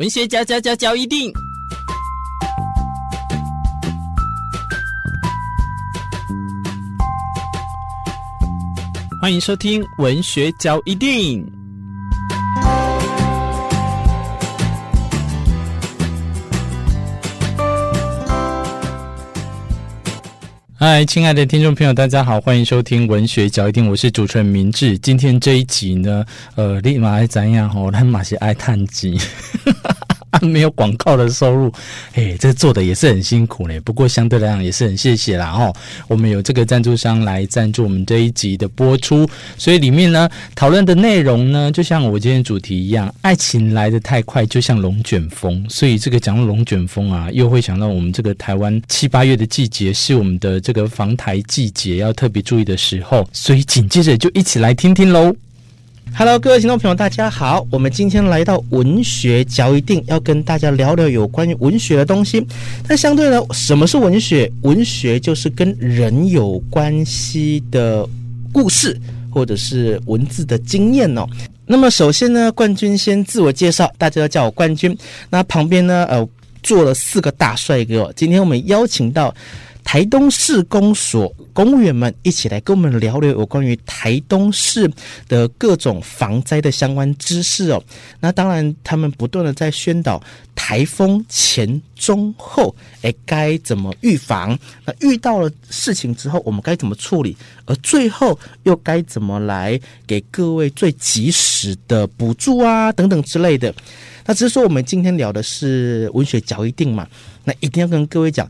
文学嚼嚼嚼嚼一定，欢迎收听文学交一定。嗨，亲爱的听众朋友，大家好，欢迎收听文学角一錠，我是主持人明志。今天这一集呢，呃，立马爱怎样吼？他马是爱叹气。没有广告的收入，哎，这做的也是很辛苦嘞。不过相对来讲也是很谢谢啦哦。我们有这个赞助商来赞助我们这一集的播出，所以里面呢讨论的内容呢，就像我今天主题一样，爱情来得太快，就像龙卷风。所以这个讲到龙卷风啊，又会想到我们这个台湾七八月的季节是我们的这个防台季节，要特别注意的时候。所以紧接着就一起来听听喽。Hello，各位听众朋友，大家好。我们今天来到文学嚼一定，要跟大家聊聊有关于文学的东西。但相对呢，什么是文学？文学就是跟人有关系的故事，或者是文字的经验哦。那么首先呢，冠军先自我介绍，大家都叫我冠军。那旁边呢，呃，坐了四个大帅哥。今天我们邀请到。台东市公所公务员们一起来跟我们聊聊有关于台东市的各种防灾的相关知识哦。那当然，他们不断的在宣导台风前、中、后，哎，该怎么预防？那遇到了事情之后，我们该怎么处理？而最后又该怎么来给各位最及时的补助啊，等等之类的。那只是说，我们今天聊的是文学嚼一定嘛，那一定要跟各位讲。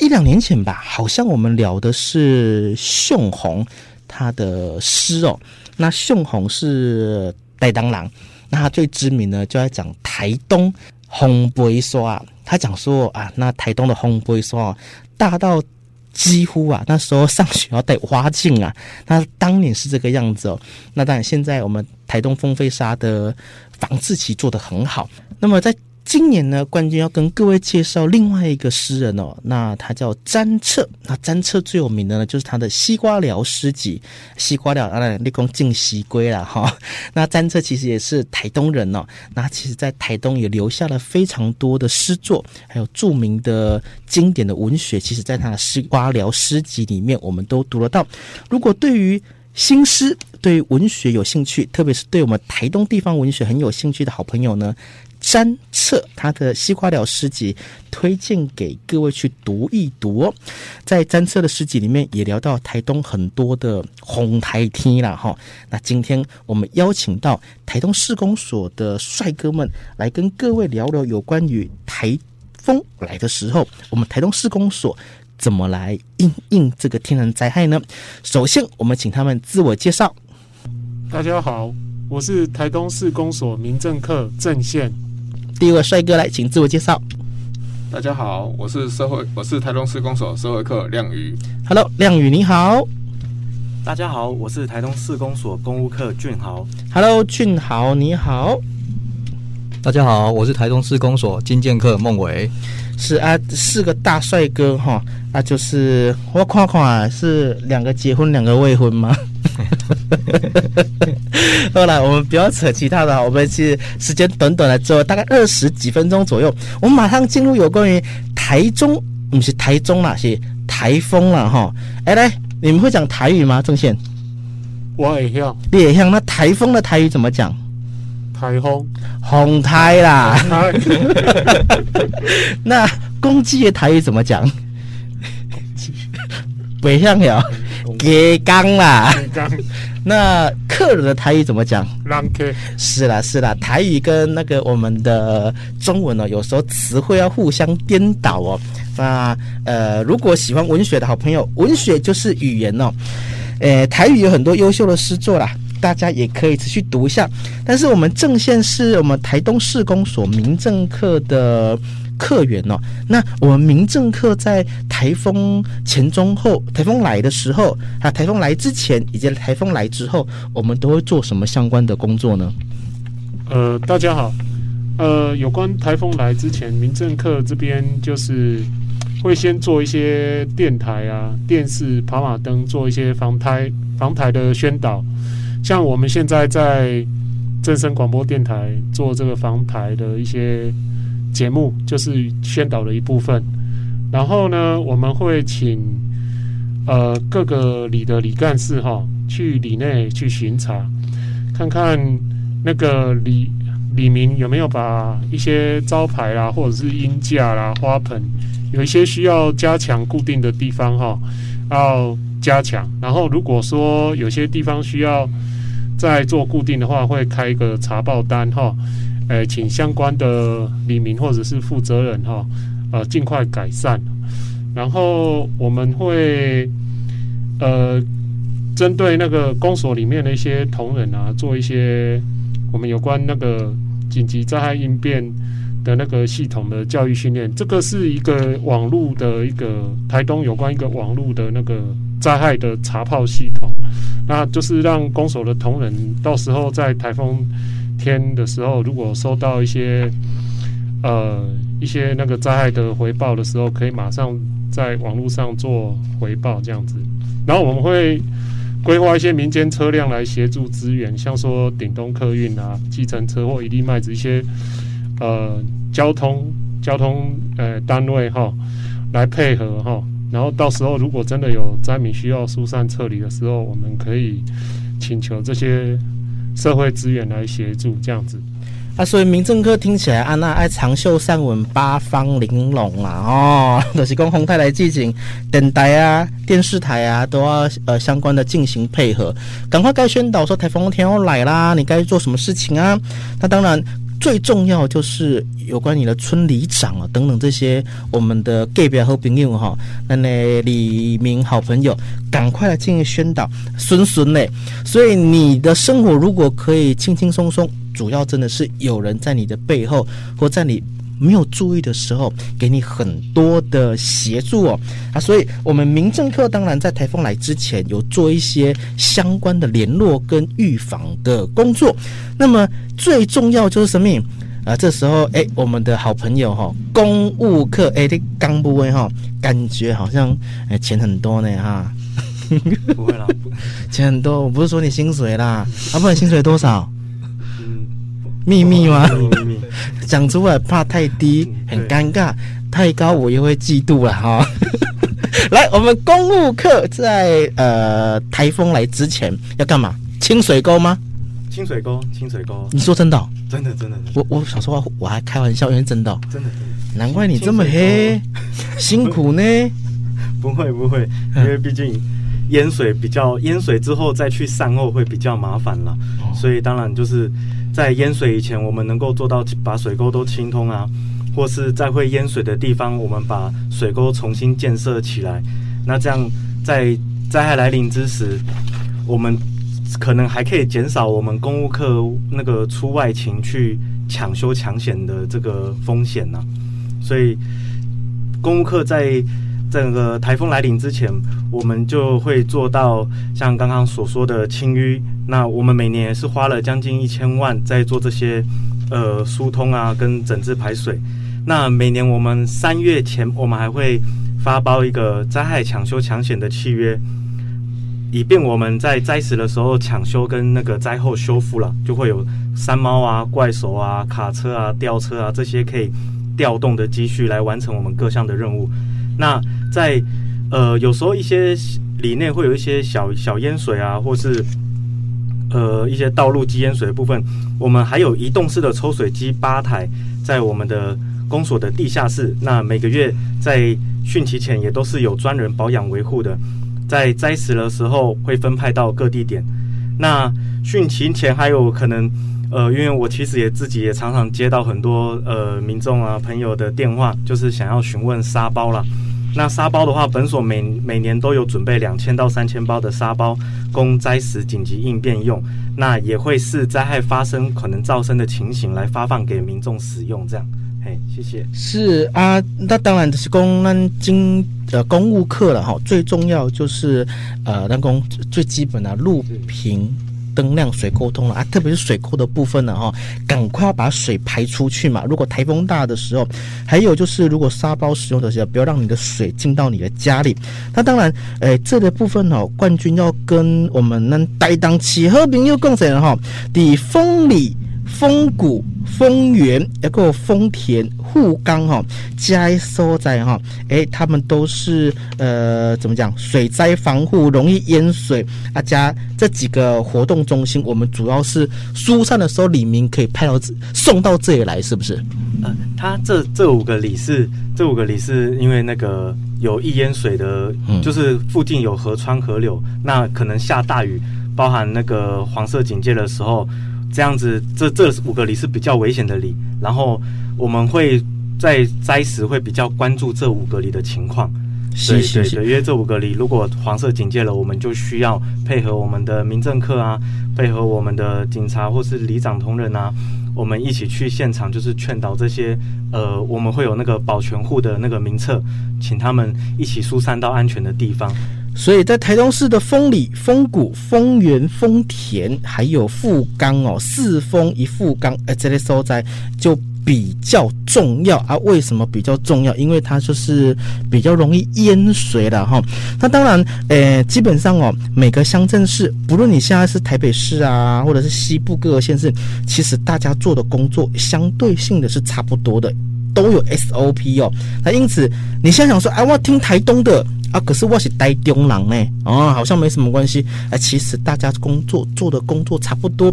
一两年前吧，好像我们聊的是颂鸿他的诗哦。那颂鸿是台东人，那他最知名呢，就在讲台东风飞沙。他讲说啊，那台东的风飞沙大到几乎啊，那时候上学要带花镜啊。那当年是这个样子哦。那当然，现在我们台东风飞沙的防治其实做得很好。那么在今年呢，冠军要跟各位介绍另外一个诗人哦，那他叫詹彻。那詹彻最有名的呢，就是他的《西瓜寮诗集》。西瓜寮，当然立功进西归了哈。那詹彻其实也是台东人哦，那其实在台东也留下了非常多的诗作，还有著名的经典的文学。其实，在他的《西瓜寮诗集》里面，我们都读得到。如果对于新诗、对文学有兴趣，特别是对我们台东地方文学很有兴趣的好朋友呢，詹彻他的《西瓜寮诗集》推荐给各位去读一读。在詹彻的诗集里面，也聊到台东很多的红台天啦哈。那今天我们邀请到台东市公所的帅哥们来跟各位聊聊有关于台风来的时候，我们台东市公所怎么来应应这个天然灾害呢？首先，我们请他们自我介绍。大家好，我是台东市公所民政课郑宪。第一位帅哥来，请自我介绍。大家好，我是社会，我是台东市公所社会课亮宇。Hello，亮宇你好。大家好，我是台东市公所公务课俊豪。Hello，俊豪你好。大家好，我是台东市公所金剑客孟伟。是啊，四个大帅哥哈，那、啊、就是我看看是两个结婚，两个未婚吗？后来我们不要扯其他的，我们是时间短短的，只有大概二十几分钟左右，我们马上进入有关于台中，不是台中啦，是台风了哈。哎，来，你们会讲台语吗？郑宪，我也像，你也像。那台风的台语怎么讲？台风，红台啦。那公鸡的台语怎么讲？北向有。给刚啦，那客人的台语怎么讲？是啦是啦，台语跟那个我们的中文呢，有时候词汇要互相颠倒哦。那呃，如果喜欢文学的好朋友，文学就是语言哦。呃，台语有很多优秀的诗作啦，大家也可以持续读一下。但是我们正线是我们台东市公所民政课的。客源哦，那我们民政课在台风前、中、后，台风来的时候，啊，台风来之前以及台风来之后，我们都会做什么相关的工作呢？呃，大家好，呃，有关台风来之前，民政课这边就是会先做一些电台啊、电视、跑马灯，做一些防台防台的宣导。像我们现在在正声广播电台做这个防台的一些节目，就是宣导的一部分。然后呢，我们会请呃各个里的里干事哈，去里内去巡查，看看那个里里民有没有把一些招牌啦，或者是鹰架啦、花盆，有一些需要加强固定的地方哈，要加强。然后如果说有些地方需要再做固定的话，会开一个查报单哈，呃，请相关的里民或者是负责人哈。呃，尽快改善。然后我们会呃，针对那个公所里面的一些同仁啊，做一些我们有关那个紧急灾害应变的那个系统的教育训练。这个是一个网络的一个台东有关一个网络的那个灾害的查炮系统，那就是让公所的同仁到时候在台风天的时候，如果收到一些呃。一些那个灾害的回报的时候，可以马上在网络上做回报这样子。然后我们会规划一些民间车辆来协助支援，像说顶东客运啊、计程车或一粒麦子一些呃交通交通呃单位哈来配合哈。然后到时候如果真的有灾民需要疏散撤离的时候，我们可以请求这些社会资源来协助这样子。啊，所以民政科听起来啊，那爱长袖善舞，八方玲珑啊，哦，就是讲红太来进行电台啊、电视台啊，都要呃相关的进行配合，赶快该宣导说台风天要来啦，你该做什么事情啊？那当然最重要就是有关你的村里长啊等等这些我们的 gay 表和朋友哈，那那李明好朋友，赶快来进行宣导，孙孙嘞。所以你的生活如果可以轻轻松松。主要真的是有人在你的背后，或在你没有注意的时候，给你很多的协助哦啊！所以，我们民政课当然在台风来之前有做一些相关的联络跟预防的工作。那么最重要就是什么啊？这时候，哎，我们的好朋友哈，公务课哎，这刚不问哈，感觉好像哎钱很多呢哈。不会啦，钱很多，我不是说你薪水啦，啊，不然薪水多少？秘密吗？秘密，讲出来怕太低，很尴尬；太高我又会嫉妒了哈。来，我们公务课在呃台风来之前要干嘛？清水沟吗？清水沟，清水沟。你说真的、哦？真的，真的。我我小时候我还开玩笑，因为真的、哦。真的，真的。难怪你这么黑，辛苦呢。不会不会，因为毕竟淹水比较淹水之后再去善后会比较麻烦了，哦、所以当然就是。在淹水以前，我们能够做到把水沟都清通啊，或是在会淹水的地方，我们把水沟重新建设起来。那这样在灾害来临之时，我们可能还可以减少我们公务客那个出外勤去抢修抢险的这个风险呢、啊。所以公务客在。整个台风来临之前，我们就会做到像刚刚所说的清淤。那我们每年是花了将近一千万在做这些呃疏通啊，跟整治排水。那每年我们三月前，我们还会发包一个灾害抢修抢险的契约，以便我们在灾时的时候抢修跟那个灾后修复了，就会有山猫啊、怪手啊、卡车啊、吊车啊这些可以调动的积蓄来完成我们各项的任务。那在呃，有时候一些里内会有一些小小淹水啊，或是呃一些道路积淹水的部分，我们还有移动式的抽水机八台在我们的公所的地下室。那每个月在汛期前也都是有专人保养维护的，在灾时的时候会分派到各地点。那汛期前还有可能呃，因为我其实也自己也常常接到很多呃民众啊朋友的电话，就是想要询问沙包啦。那沙包的话，本所每每年都有准备两千到三千包的沙包，供灾时紧急应变用。那也会视灾害发生可能造成的情形来发放给民众使用。这样，嘿，谢谢。是啊，那当然就是公安经呃公务课了哈。最重要就是呃，那公最基本的路平灯亮、水沟通了啊，特别是水沟的部分呢，哈，赶快要把水排出去嘛。如果台风大的时候，还有就是如果沙包使用的时候，不要让你的水进到你的家里。那当然，诶，这个部分哦，冠军要跟我们能担当起和平又共谁哈？的风里。丰谷、丰原，一个丰田、富冈哈，加收在哈，诶，他们都是呃，怎么讲？水灾防护，容易淹水啊。加这几个活动中心，我们主要是疏散的时候，李明可以派到送到这里来，是不是？呃，他这这五个里是这五个里是因为那个有易淹水的，嗯、就是附近有河川河流，那可能下大雨，包含那个黄色警戒的时候。这样子，这这五个里是比较危险的里，然后我们会在灾时会比较关注这五个里的情况。对对对，因为这五个里如果黄色警戒了，我们就需要配合我们的民政课啊，配合我们的警察或是里长同仁啊，我们一起去现场，就是劝导这些呃，我们会有那个保全户的那个名册，请他们一起疏散到安全的地方。所以在台东市的丰里、丰谷、丰原、丰田，还有富冈哦，四丰一富冈，哎，这类所在就比较重要啊。为什么比较重要？因为它就是比较容易淹水了哈。那当然，诶，基本上哦，每个乡镇市，不论你现在是台北市啊，或者是西部各个县市，其实大家做的工作相对性的是差不多的，都有 SOP 哦。那因此，你现在想说，哎，我要听台东的。啊，可是我是台中人呢，哦，好像没什么关系。哎，其实大家工作做的工作差不多，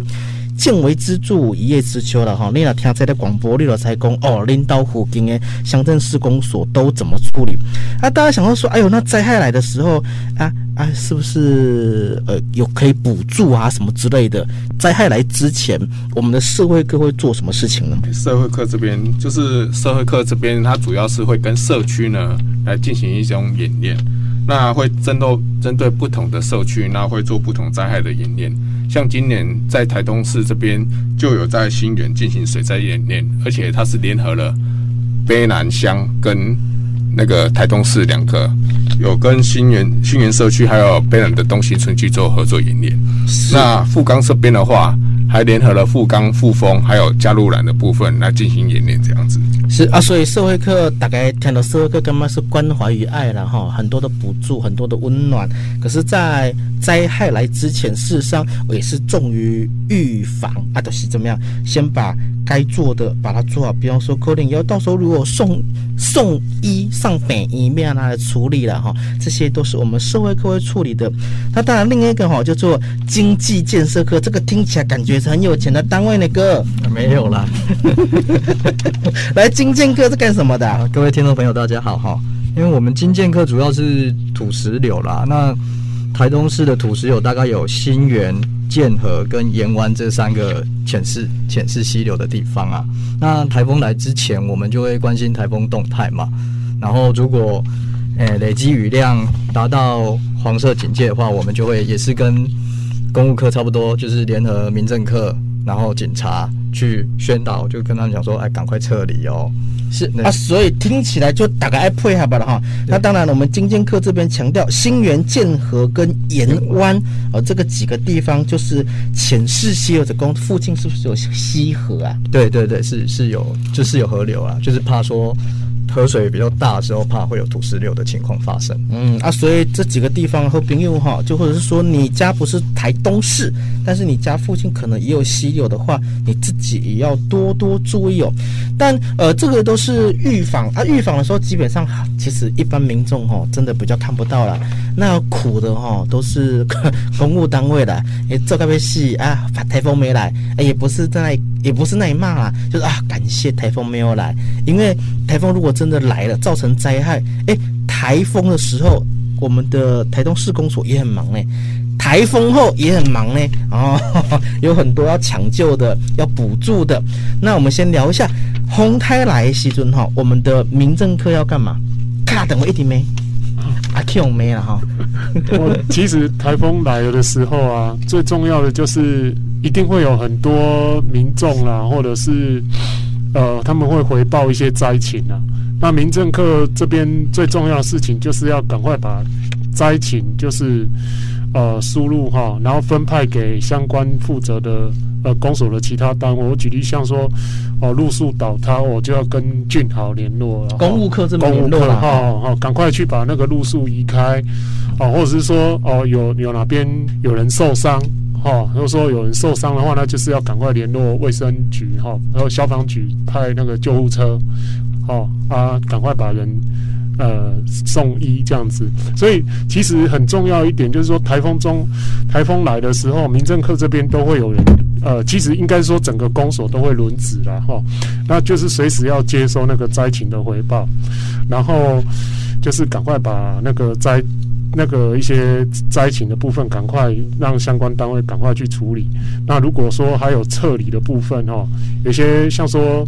见微知著，一叶知秋了哈。你若听这个广播，你若才讲哦，领导附近的乡镇市公所都怎么处理？啊，大家想到说，哎呦，那灾害来的时候，啊啊，是不是呃有可以补助啊什么之类的？灾害来之前，我们的社会课会做什么事情呢？社会课这边就是社会课这边，它主要是会跟社区呢。来进行一种演练，那会针对针对不同的社区，那会做不同灾害的演练。像今年在台东市这边就有在新园进行水灾演练，而且它是联合了卑南乡跟那个台东市两个，有跟新园新园社区还有卑南的东兴村去做合作演练。那富冈这边的话。还联合了富冈、富丰，还有加路兰的部分来进行演练，这样子是啊。所以社会课大概听到社会课，干嘛是关怀与爱了哈？很多的补助，很多的温暖。可是，在灾害来之前，事实上我也是重于预防啊，都、就是怎么样？先把该做的把它做好。比方说，可能要到时候如果送送医上北医面来处理了哈，这些都是我们社会课会处理的。那当然，另一个哈叫做经济建设课，这个听起来感觉。是很有钱的单位那个没有啦。来，经金剑客是干什么的？各位听众朋友，大家好哈。因为我们金剑客主要是土石流啦。那台东市的土石流大概有新园、剑河跟盐湾这三个浅势浅势溪流的地方啊。那台风来之前，我们就会关心台风动态嘛。然后如果诶、累积雨量达到黄色警戒的话，我们就会也是跟。公务课差不多就是联合民政课，然后警察去宣导，就跟他们讲说，哎，赶快撤离哦。是啊，所以听起来就大概爱配合吧了哈。那当然了，我们金建课这边强调新源、剑河跟盐湾呃这个几个地方就是浅势溪流的公附近是不是有溪河啊？对对对，是是有，就是有河流啊，就是怕说。河水比较大的时候，怕会有土石流的情况发生。嗯啊，所以这几个地方和朋友哈，就或者是说你家不是台东市，但是你家附近可能也有溪流的话，你自己也要多多注意哦。但呃，这个都是预防啊，预防的时候基本上其实一般民众哈，真的比较看不到了。那苦的哈，都是公务单位的，诶，做个被戏啊，台风没来，也不是在那，也不是那一骂啊，就是啊，感谢台风没有来，因为台风如果真的来了，造成灾害，诶，台风的时候，我们的台东市公所也很忙呢，台风后也很忙呢，哦，有很多要抢救的，要补助的。那我们先聊一下风台来的时阵哈，我们的民政课要干嘛？卡等我一点没。啊，Q 没了哈。我其实台风来了的时候啊，最重要的就是一定会有很多民众啦，或者是呃，他们会回报一些灾情啊。那民政课这边最重要的事情就是要赶快把灾情，就是呃输入哈，然后分派给相关负责的呃公所的其他单位。我举例像说，哦路树倒塌，我就要跟俊豪联络了。公务课这边联络了哈，好，赶快去把那个路树移开，哦，或者是说哦有有哪边有人受伤。哈，如果说有人受伤的话，那就是要赶快联络卫生局哈，然后消防局派那个救护车，哦啊，赶快把人呃送医这样子。所以其实很重要一点就是说，台风中台风来的时候，民政课这边都会有人，呃，其实应该说整个公所都会轮值啦哈，那就是随时要接收那个灾情的回报，然后就是赶快把那个灾。那个一些灾情的部分，赶快让相关单位赶快去处理。那如果说还有撤离的部分哦，有些像说，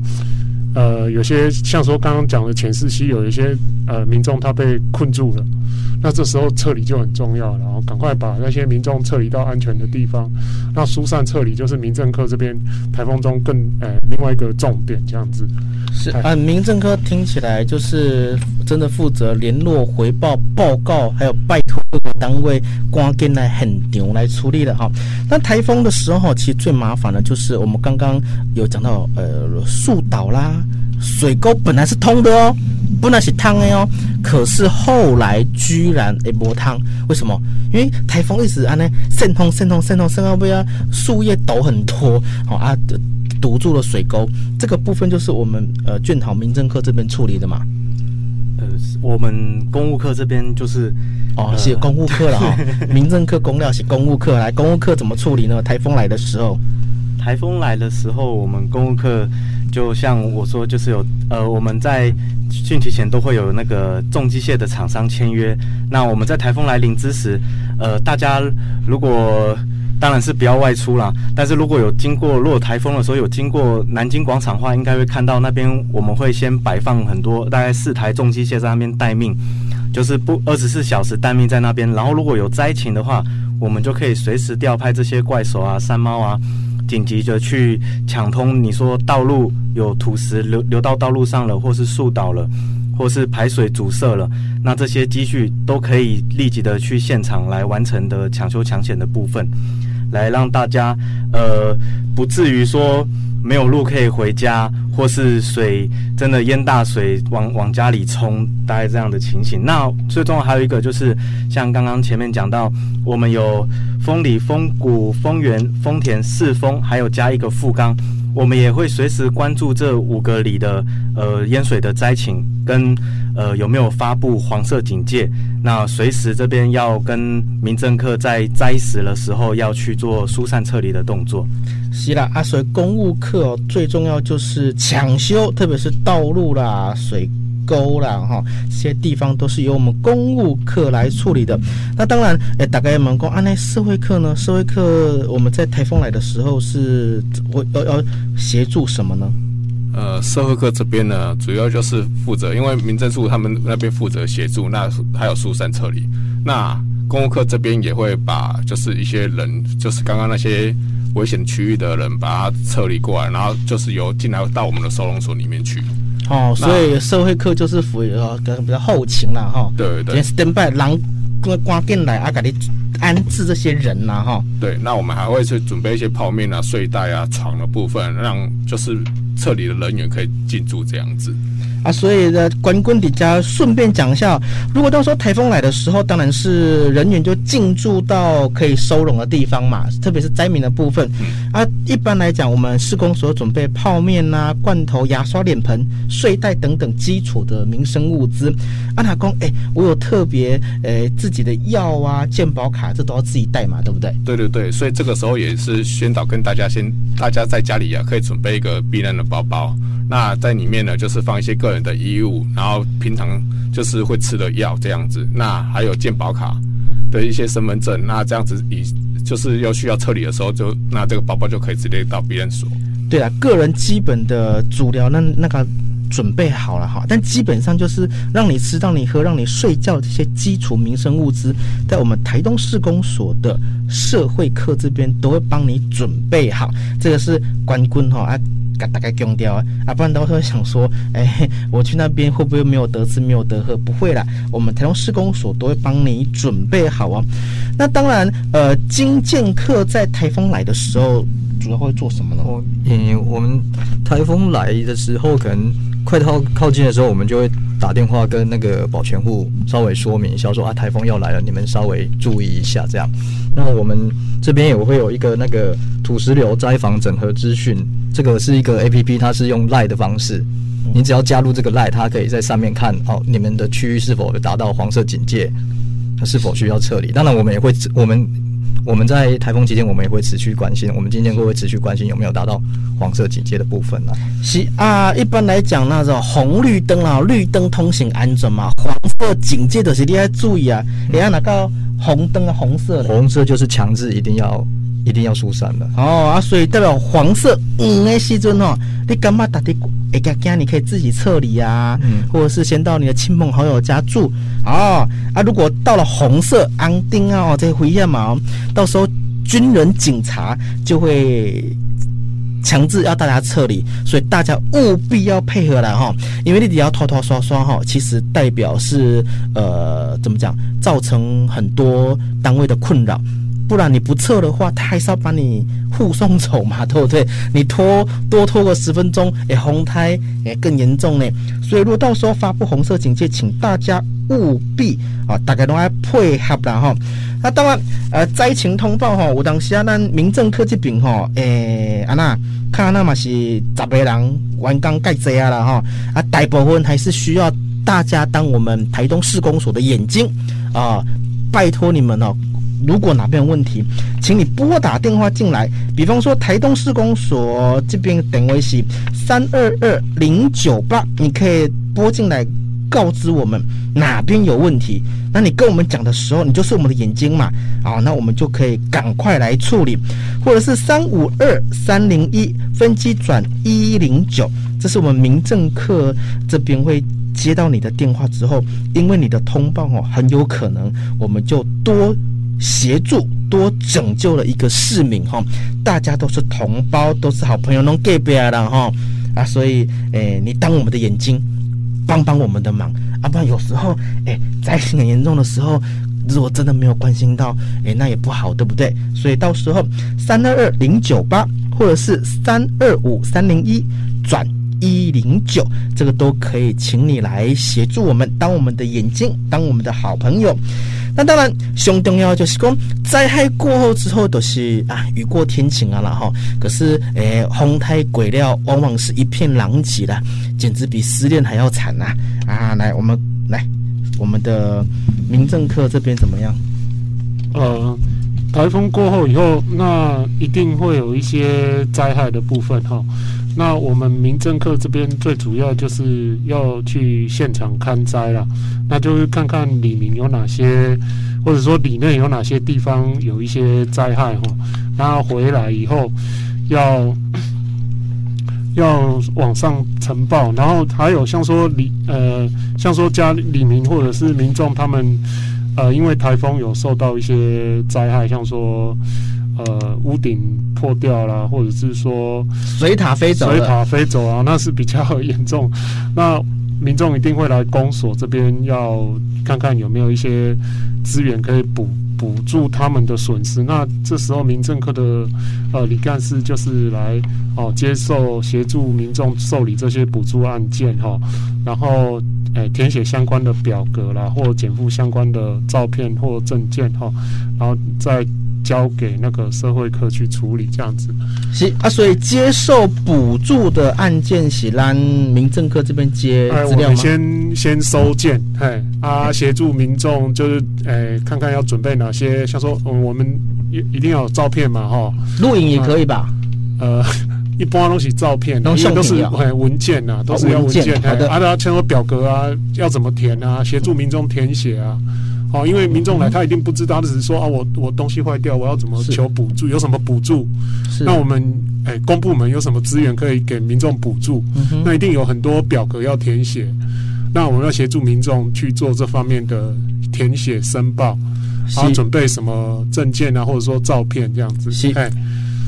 呃，有些像说刚刚讲的浅势溪，有一些呃民众他被困住了。那这时候撤离就很重要了，然后赶快把那些民众撤离到安全的地方。那疏散撤离就是民政科这边台风中更呃另外一个重点，这样子。是啊，民政科听起来就是真的负责联络、回报、报告，还有拜托各个单位赶紧来很牛来处理的哈。那台风的时候，其实最麻烦的就是我们刚刚有讲到呃树倒啦，水沟本来是通的哦。不能是汤的哦，可是后来居然诶没汤，为什么？因为台风一直安呢，渗通渗通渗通渗到不要树叶抖很多，好啊，堵住了水沟。这个部分就是我们呃卷桃民政科这边处理的嘛。呃，我们公务课这边就是哦，是公务课了哈。民政科公料是公务课，来公务课怎么处理呢？台风来的时候，台风来的时候，我们公务课就像我说，就是有呃我们在。汛期前都会有那个重机械的厂商签约。那我们在台风来临之时，呃，大家如果当然是不要外出啦。但是如果有经过，如果台风的时候有经过南京广场的话，应该会看到那边我们会先摆放很多，大概四台重机械在那边待命，就是不二十四小时待命在那边。然后如果有灾情的话，我们就可以随时调派这些怪手啊、山猫啊。紧急的去抢通，你说道路有土石流流到道路上了，或是树倒了，或是排水阻塞了，那这些积蓄都可以立即的去现场来完成的抢修抢险的部分，来让大家呃不至于说没有路可以回家，或是水真的淹大水往往家里冲，大概这样的情形。那最重要还有一个就是像刚刚前面讲到，我们有。风里、风谷、风源、丰田四风，还有加一个富冈，我们也会随时关注这五个里的呃淹水的灾情，跟呃有没有发布黄色警戒。那随时这边要跟民政课在灾时的时候要去做疏散撤离的动作。是啦，啊，所以公务课哦，最重要就是抢修，特别是道路啦、水。沟啦哈，这些地方都是由我们公务课来处理的。那当然，诶，大概问讲，啊，那社会课呢？社会课我们在台风来的时候是，我要要协助什么呢？呃，社会课这边呢，主要就是负责，因为民政处他们那边负责协助，那还有疏散撤离。那公务课这边也会把，就是一些人，就是刚刚那些危险区域的人，把他撤离过来，然后就是由进来到我们的收容所里面去。哦，所以社会课就是属于呃比较后勤啦哈。对对。stand by，人赶进来啊，给你安置这些人呐哈。对，那我们还会去准备一些泡面啊、睡袋啊、床的部分，让就是撤离的人员可以进驻这样子。啊，所以呢，关公底下顺便讲一下，如果到时候台风来的时候，当然是人员就进驻到可以收容的地方嘛，特别是灾民的部分。啊，一般来讲，我们施工所准备泡面呐、啊、罐头、牙刷、脸盆、睡袋等等基础的民生物资。阿塔公，哎，我有特别呃自己的药啊、健保卡，这都要自己带嘛，对不对？对对对，所以这个时候也是宣导跟大家先，大家在家里啊可以准备一个避难的包包。那在里面呢，就是放一些个的衣物，然后平常就是会吃的药这样子。那还有健保卡的一些身份证，那这样子以就是要需要撤离的时候就，那这个包包就可以直接到避难所。对啊，个人基本的主疗那那个准备好了哈。但基本上就是让你吃、让你喝、让你睡觉这些基础民生物资，在我们台东市公所的社会课这边都会帮你准备好。这个是关棍哈啊。大概丢掉啊，啊，不然都会想说，哎，我去那边会不会没有得吃没有得喝？不会啦，我们台东市公所都会帮你准备好啊。那当然，呃，金建课在台风来的时候，主要会做什么呢？我，嗯，我们台风来的时候，可能快到靠近的时候，我们就会打电话跟那个保全户稍微说明一下，说啊，台风要来了，你们稍微注意一下这样。那我们这边也会有一个那个土石流灾防整合资讯。这个是一个 A P P，它是用 Line 的方式，你只要加入这个 Line，它可以在上面看哦，你们的区域是否达到黄色警戒，它是否需要撤离。当然，我们也会，我们我们在台风期间，我们也会持续关心，我们今天会会持续关心有没有达到黄色警戒的部分呢？是啊，一般来讲，那种红绿灯啊，绿灯通行安全嘛，黄色警戒的是你要注意啊，你要那个红灯啊，红色的，红色就是强制一定要。一定要疏散的哦啊，所以代表黄色嗯的时阵哦，你干嘛打的哎呀呀，你可以自己撤离啊，嗯，或者是先到你的亲朋好友家住。哦啊，如果到了红色安定啊，这回忆嘛，到时候军人警察就会强制要大家撤离，所以大家务必要配合来哈，因为你只要拖拖刷刷哈，其实代表是呃怎么讲，造成很多单位的困扰。不然你不撤的话，他还是要把你护送走嘛，对不对？你拖多拖个十分钟，诶，红胎诶更严重呢。所以如果到时候发布红色警戒，请大家务必啊，大家都要配合啦哈。那当然，呃，灾情通报哈，有当时啊，咱民政科这边哈，诶，啊那看那嘛是十个人完工盖这样了哈，啊，大部分还是需要大家当我们台东市公所的眼睛啊，拜托你们哦。如果哪边有问题，请你拨打电话进来。比方说台东市公所这边等位是三二二零九八，你可以拨进来告知我们哪边有问题。那你跟我们讲的时候，你就是我们的眼睛嘛，啊，那我们就可以赶快来处理。或者是三五二三零一分机转一零九，这是我们民政课这边会接到你的电话之后，因为你的通报哦，很有可能我们就多。协助多拯救了一个市民哈，大家都是同胞，都是好朋友，能给别了哈啊，所以诶、你当我们的眼睛，帮帮我们的忙啊，不然有时候诶，灾情很严重的时候，如果真的没有关心到，诶、那也不好，对不对？所以到时候三二二零九八或者是三二五三零一转一零九，这个都可以，请你来协助我们，当我们的眼睛，当我们的好朋友。那当然，最重要就是讲灾害过后之后都是啊雨过天晴啊了哈。可是诶，风台鬼料往往是一片狼藉啦，简直比失恋还要惨呐！啊，来，我们来我们的民政课这边怎么样？呃，台风过后以后，那一定会有一些灾害的部分哈。那我们民政课这边最主要就是要去现场勘灾了，那就是看看里面有哪些，或者说里内有哪些地方有一些灾害哈，然后回来以后要 要往上呈报，然后还有像说里呃，像说家里民或者是民众他们呃，因为台风有受到一些灾害，像说。呃，屋顶破掉了，或者是说水塔飞走，水塔飞走啊，那是比较严重。那民众一定会来公所这边，要看看有没有一些资源可以补补助他们的损失。那这时候民政科的呃李干事就是来哦、接受协助民众受理这些补助案件哈、然后诶、填写相关的表格啦，或减负相关的照片或证件哈、然后再。交给那个社会科去处理，这样子是啊，所以接受补助的案件是让民政科这边接资料吗？哎、先先收件，哎啊，协助民众就是哎，看看要准备哪些，像说嗯，我们一一定要有照片嘛，哈，录影也可以吧？呃，一般都是照片，因为都是哎文件呐，都是要文件，好的，啊，像说表格啊，要怎么填啊？协助民众填写啊。好，因为民众来他一定不知道，他只是说啊，我我东西坏掉，我要怎么求补助？有什么补助？那我们哎，公部门有什么资源可以给民众补助？嗯那一定有很多表格要填写，那我们要协助民众去做这方面的填写申报，然后准备什么证件啊，或者说照片这样子。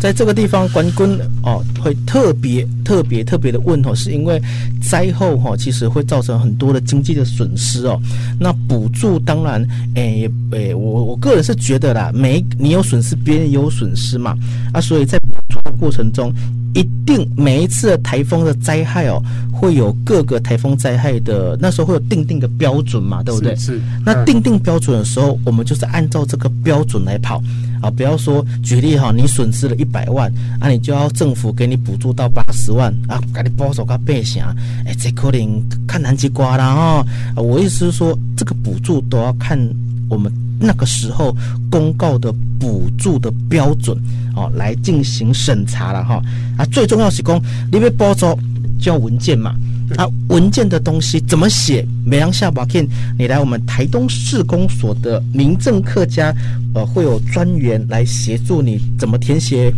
在这个地方，关公哦会特别特别特别的问哦，是因为灾后哈、哦，其实会造成很多的经济的损失哦。那补助当然，诶诶，我我个人是觉得啦，每你有损失，别人也有损失嘛啊，所以在补助的过程中，一定每一次的台风的灾害哦，会有各个台风灾害的那时候会有定定的标准嘛，对不对？是。是那哎定定标准的时候，我们就是按照这个标准来跑啊，不要说举例哈，你损失了一百万啊，你就要政府给你补助到八十万啊，给你保守个八成，哎，这可能看南极瓜啦哦。我意思是说，这个补助都要看我们那个时候公告的补助的标准哦，来进行审查了哈。啊，最重要是讲你要补助就要文件嘛。啊，文件的东西怎么写？每样下把片，你来我们台东市公所的民政客家，呃，会有专员来协助你怎么填写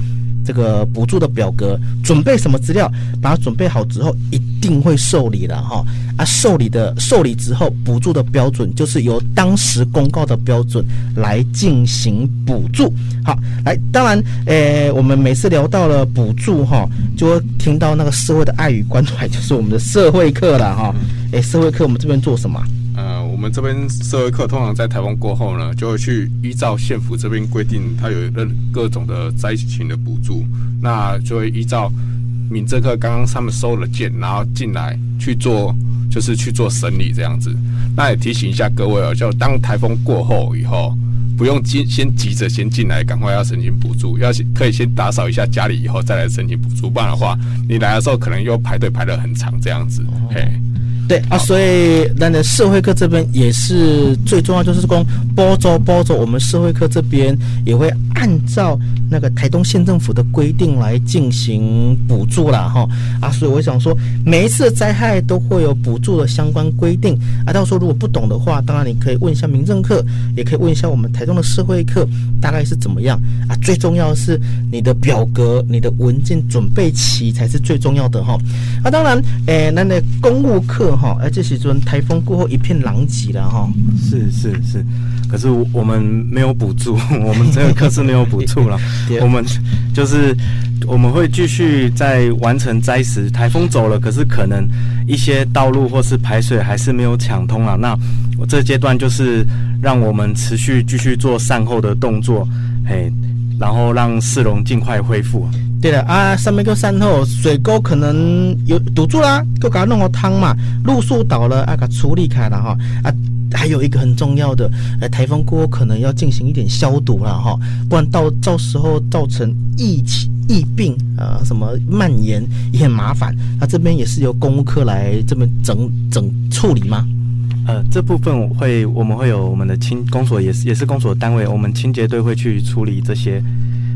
这个补助的表格，准备什么资料，把它准备好之后，一定会受理的哈。啊，受理的受理之后，补助的标准就是由当时公告的标准来进行补助。好，来，当然，诶，我们每次聊到了补助哈，就会听到那个社会的爱与关怀，就是我们的社会课了哈。诶，社会课我们这边做什么？呃，我们这边社会课通常在台风过后呢，就会去依照县府这边规定，它有各各种的灾情的补助，那就会依照民政课刚刚他们收了件，然后进来去做。就是去做审理这样子，那也提醒一下各位哦，就当台风过后以后，不用急先急着先进来，赶快要申请补助，要可以先打扫一下家里以后再来申请补助，不然的话，你来的时候可能又排队排得很长这样子，嘿。对啊，所以那那社会课这边也是最重要，就是说包走包走，我们社会课这边也会按照那个台东县政府的规定来进行补助啦。哈啊，所以我想说，每一次的灾害都会有补助的相关规定啊。到时候如果不懂的话，当然你可以问一下民政课，也可以问一下我们台东的社会课大概是怎么样啊。最重要的是你的表格、你的文件准备齐才是最重要的哈。啊，当然，诶，那那公务课。哈，而这时阵台风过后一片狼藉了哈。是是是，可是我们没有补助，我们这个课是没有补助了。我们就是我们会继续在完成灾时，台风走了，可是可能一些道路或是排水还是没有抢通了。那我这阶段就是让我们持续继续做善后的动作，嘿，然后让市容尽快恢复。对了啊，上面个山后水沟可能有堵住啦，就给它弄个汤嘛，路树倒了啊，给它处理开了哈啊，还有一个很重要的，呃，台风过后可能要进行一点消毒了哈，不然到到时候造成疫情疫病啊、什么蔓延也很麻烦。那、这边也是由公务科来这边整整处理吗？呃，这部分会我们会有我们的清公所也是也是公所单位，我们清洁队会去处理这些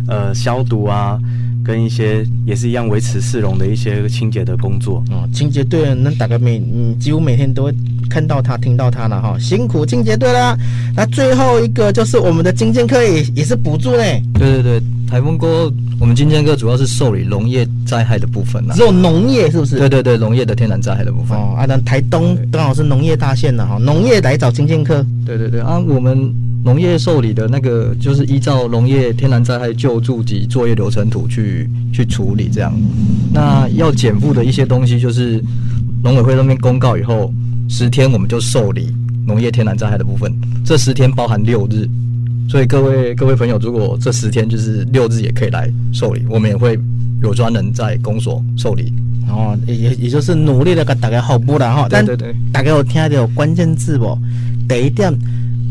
呃消毒啊。跟一些也是一样维持市容的一些清洁的工作哦，清洁队那大概每嗯几乎每天都会看到他听到他了哈，辛苦清洁队啦。那最后一个就是我们的金建科也也是补助嘞。对对对，台风过后，我们金建科主要是受理农业灾害的部分啦。只有农业是不是？对对对，农业的天然灾害的部分。哦，啊，那台东刚好是农业大县了哈，农业来找金建科。对对对啊，我们。农业受理的那个，就是依照农业天然灾害救助及作业流程图去去处理这样。那要减负的一些东西，就是农委会那边公告以后十天，我们就受理农业天然灾害的部分。这十天包含六日，所以各位各位朋友，如果这十天就是六日也可以来受理，我们也会有专人在公所受理。哦，也也就是努力的给大家好补了哈。对对对，大家有听到关键字不？第一点。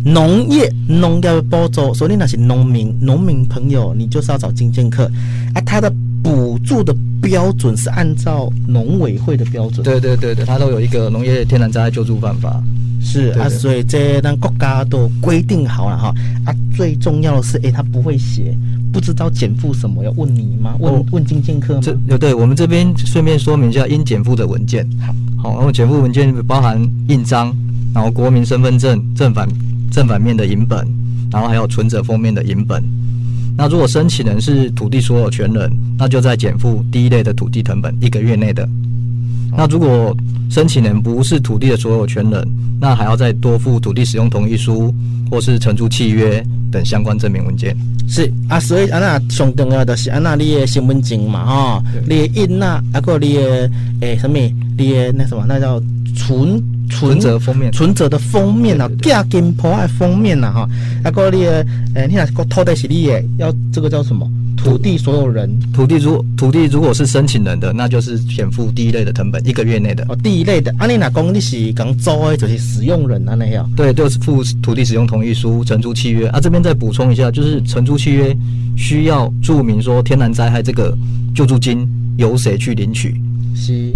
农业农业的补助，所以那些农民农民朋友，你就是要找经建课啊。他的补助的标准是按照农委会的标准。对对对对，他都有一个农业天然灾害救助办法。是啊，所以这让国家都规定好了哈。啊，最重要的是，哎，他不会写，不知道减负什么，要问你吗？问、哦、问经建科吗？这对，我们这边顺便说明一下应减负的文件。好，好，然后减负文件包含印章，然后国民身份证正反。正反面的影本，然后还有存折封面的影本。那如果申请人是土地所有权人，那就再减负第一类的土地成本一个月内的。那如果申请人不是土地的所有权人，那还要再多付土地使用同意书或是承租契约等相关证明文件。是啊，所以啊那上重要的是啊那你的身份证嘛哈，你的印啊，个你的诶什么，你的那什么那叫存存折封面，存折的封面啊，价金破爱封面呐哈，啊个你的诶，你那个土地是你的，要这个叫什么？土地所有人，土地如土地如果是申请人的，那就是减负第一类的成本，一个月内的。哦，第一类的，啊，你那公你是刚租的，就是使用人啊那样。对，就是付土地使用同意书、承租契约啊。这边再补充一下，就是承租契约需要注明说天然灾害这个救助金由谁去领取。是。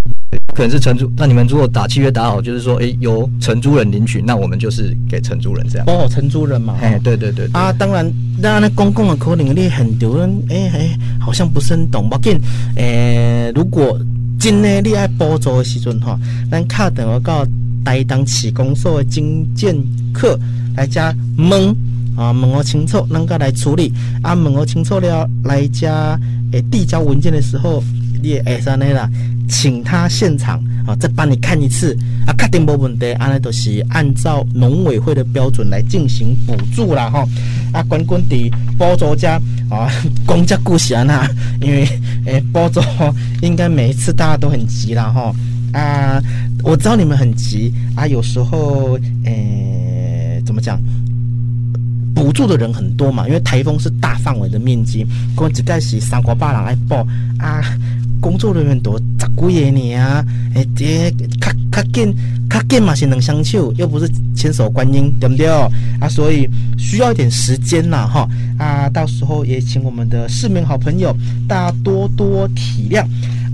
可能是承租，那你们如果打契约打好，就是说，诶，由承租人领取，那我们就是给承租人这样。哦，承租人嘛。哎，对对对，对。啊，当然，当然，那公共的可能你很丢人，诶诶，好像不是很懂。毕竟，诶，如果真的你爱补助的时阵哈，咱卡等我告台东市公所的经建课来加问啊，问我清楚，能够来处理啊，问我清楚了来加诶递交文件的时候，你也会使呢啦。请他现场啊，再帮你看一次啊，确定没问题，安尼都是按照农委会的标准来进行补助啦哈。啊，关关的补助家啊，公家顾闲呐，因为诶，补助应该每一次大家都很急啦哈。啊，我知道你们很急啊，有时候诶，怎么讲？补助的人很多嘛，因为台风是大范围的面积，光只盖是三国八郎来报啊。工作人员多十几个呢啊，诶，这较较紧较紧嘛是两双手，又不是千手观音，对不对？啊，所以需要一点时间呐，哈啊，到时候也请我们的市民好朋友大家多多体谅。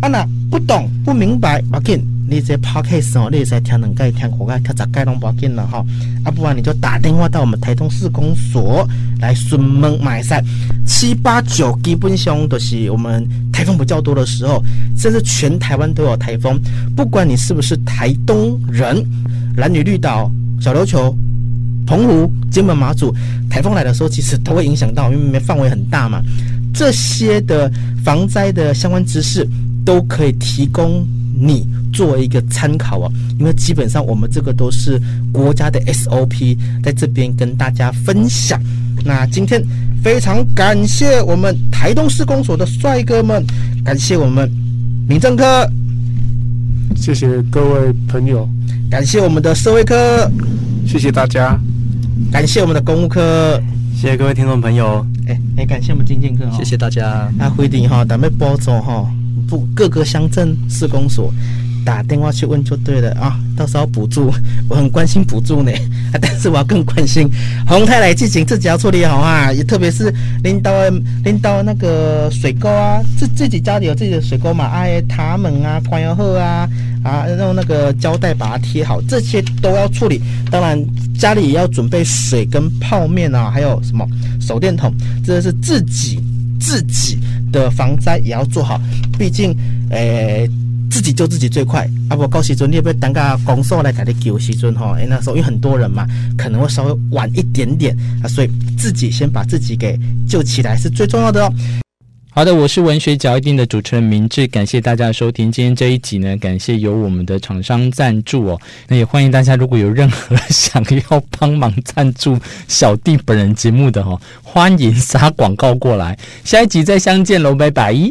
啊，那不懂不明白，要紧。你这 podcast 哦，你也在听两盖听五盖听十盖拢不要紧了哈，啊，不然你就打电话到我们台东市公所来询问买菜。七八九基本上都是我们台风比较多的时候，甚至全台湾都有台风。不管你是不是台东人，男女绿岛、小琉球、澎湖、金门、马祖，台风来的时候其实都会影响到，因为范围很大嘛。这些的防灾的相关知识都可以提供你。作为一个参考啊，因为基本上我们这个都是国家的 SOP，在这边跟大家分享。那今天非常感谢我们台东市公所的帅哥们，感谢我们民政科，谢谢各位朋友，感谢我们的社会科，谢谢大家，感谢我们的公务科，谢谢各位听众朋友，哎哎，感谢我们金建科，谢谢大家。那回顶哈，咱们包走哈，不各个乡镇市公所。打电话去问就对了啊！到时候补助，我很关心补助呢。但是我要更关心洪泰来进行自己要处理好啊！也特别是领导领导那个水沟啊，自自己家里有自己的水沟嘛，哎，塔门啊，关要后啊啊，用那个胶带把它贴好，这些都要处理。当然家里也要准备水跟泡面啊，还有什么手电筒，这是自己自己的防灾也要做好。毕竟，诶、自己救自己最快啊！不高时阵，你要不要等个公所来给你救时阵哈？哎，那时候因为很多人嘛，可能会稍微晚一点点啊，所以自己先把自己给救起来是最重要的哦。好的，我是文学脚一定的主持人明志，感谢大家的收听。今天这一集呢，感谢有我们的厂商赞助哦，那也欢迎大家如果有任何想要帮忙赞助小弟本人节目的哈，欢迎撒广告过来，下一集再相见喽，拜拜。